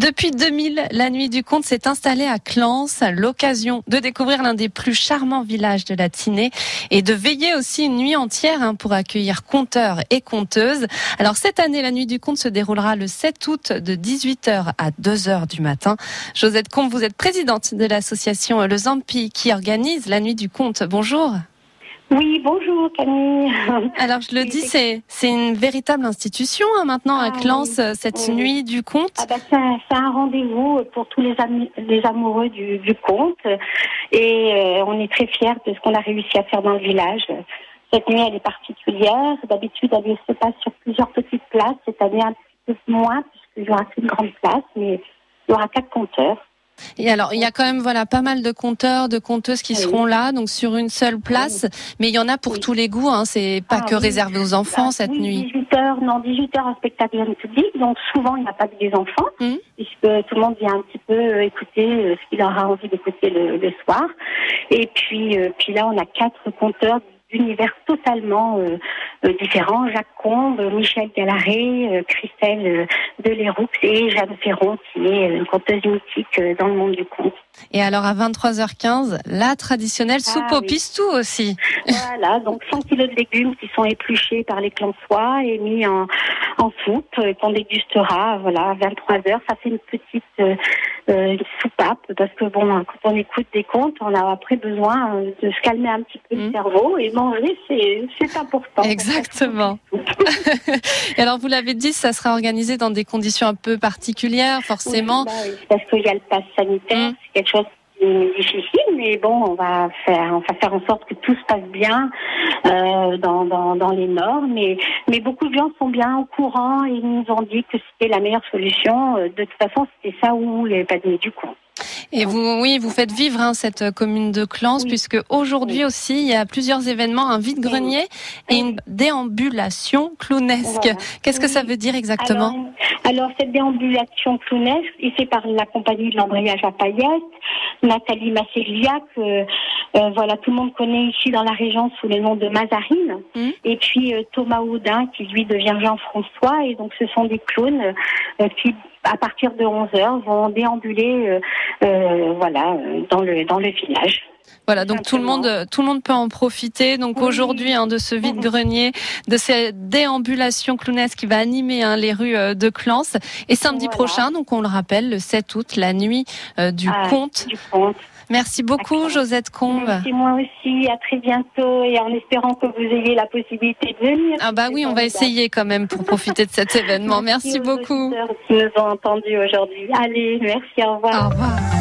Depuis 2000, la nuit du conte s'est installée à Clance, l'occasion de découvrir l'un des plus charmants villages de la Tinée et de veiller aussi une nuit entière hein, pour accueillir conteurs et conteuses. Alors cette année, la nuit du conte se déroulera le 7 août de 18h à 2h du matin. Josette Combe, vous êtes présidente de l'association Le Zampi qui organise la nuit du conte. Bonjour. Oui, bonjour Camille. Alors je le dis, c'est c'est une véritable institution hein, maintenant à Ah, Clance, oui. cette Oui. nuit du conte. Ah bah, c'est un, un rendez-vous pour tous les, les amoureux du, du conte et euh, on est très fiers de ce qu'on a réussi à faire dans le village. Cette nuit, elle est particulière. D'habitude, elle se passe sur plusieurs petites places. Cette année, un petit peu moins puisqu'il y aura qu'une grande place, mais il y aura quatre compteurs. Et alors, il y a quand même voilà pas mal de conteurs, de conteuses qui Oui. seront là, donc sur une seule place. Mais il y en a pour Oui. tous les goûts. Hein, c'est pas Ah, que réservé aux enfants Ah, cette oui, nuit. 18 heures, non, 18 heures en spectacle public. Donc souvent, il n'y a pas que des enfants, Mhm. puisque tout le monde vient un petit peu euh, écouter euh, ce qu'il aura envie d'écouter le, le soir. Et puis, euh, puis là, on a quatre conteurs d'univers totalement euh, différents. Jacques Combe, Michel Gallaret, euh, Christelle euh, Deléroux et Jeanne Ferron, qui est euh, une conteuse mythique euh, dans le monde du conte. Et alors à 23h15, la traditionnelle Ah, soupe au oui. pistou aussi. Voilà, donc 100 kilos de légumes qui sont épluchés par les clansois et mis en, en soupe qu'on dégustera voilà, à 23 heures. Ça fait une petite euh, soupape parce que bon, quand on écoute des contes, on a après besoin euh, de se calmer un petit peu le cerveau et manger, c'est important. Exactement. Et alors vous l'avez dit, ça sera organisé dans des conditions un peu particulières, forcément. Oui, bah oui, parce qu'il y a le pass sanitaire, Mm. c'est quelque chose difficile, mais bon, on va faire, on va faire en sorte que tout se passe bien euh, dans, dans, dans les normes. Mais, mais beaucoup de gens sont bien au courant et nous ont dit que c'était la meilleure solution. Euh, De toute façon, c'était ça où il n'y avait pas de nuit du compte. Et vous, oui, vous faites vivre hein, cette commune de Oui. puisque aujourd'hui aussi, il y a plusieurs événements, un vide-grenier et une déambulation clownesque. Voilà. Qu'est-ce que ça veut dire exactement Alors, alors, cette déambulation clownesque, est faite par la compagnie de l'embrayage à paillettes, Nathalie Masséliac, euh, euh, voilà, tout le monde connaît ici dans la région sous le nom de Mazarine. Mhm. Et puis euh, Thomas Audin, qui lui devient Jean-François. Et donc, ce sont des clowns euh, qui, à partir de 11 heures, vont déambuler, euh, euh, voilà, dans le dans le village. Voilà, donc tout le monde, tout le monde peut en profiter. Donc Oui. aujourd'hui, hein, de ce vide-grenier, de cette déambulation clownesque qui va animer hein, les rues euh, de Clance. Et samedi Voilà. prochain, donc on le rappelle, le 7 août, la nuit euh, du Ah, conte. Du conte. Merci beaucoup. Josette Combe. Merci moi aussi. À très bientôt et en espérant que vous ayez la possibilité de venir. Ah bah oui, on va essayer quand même pour profiter de cet événement. Merci aux beaucoup. qui nous ont entendus aujourd'hui. Allez, merci, au revoir. Au revoir.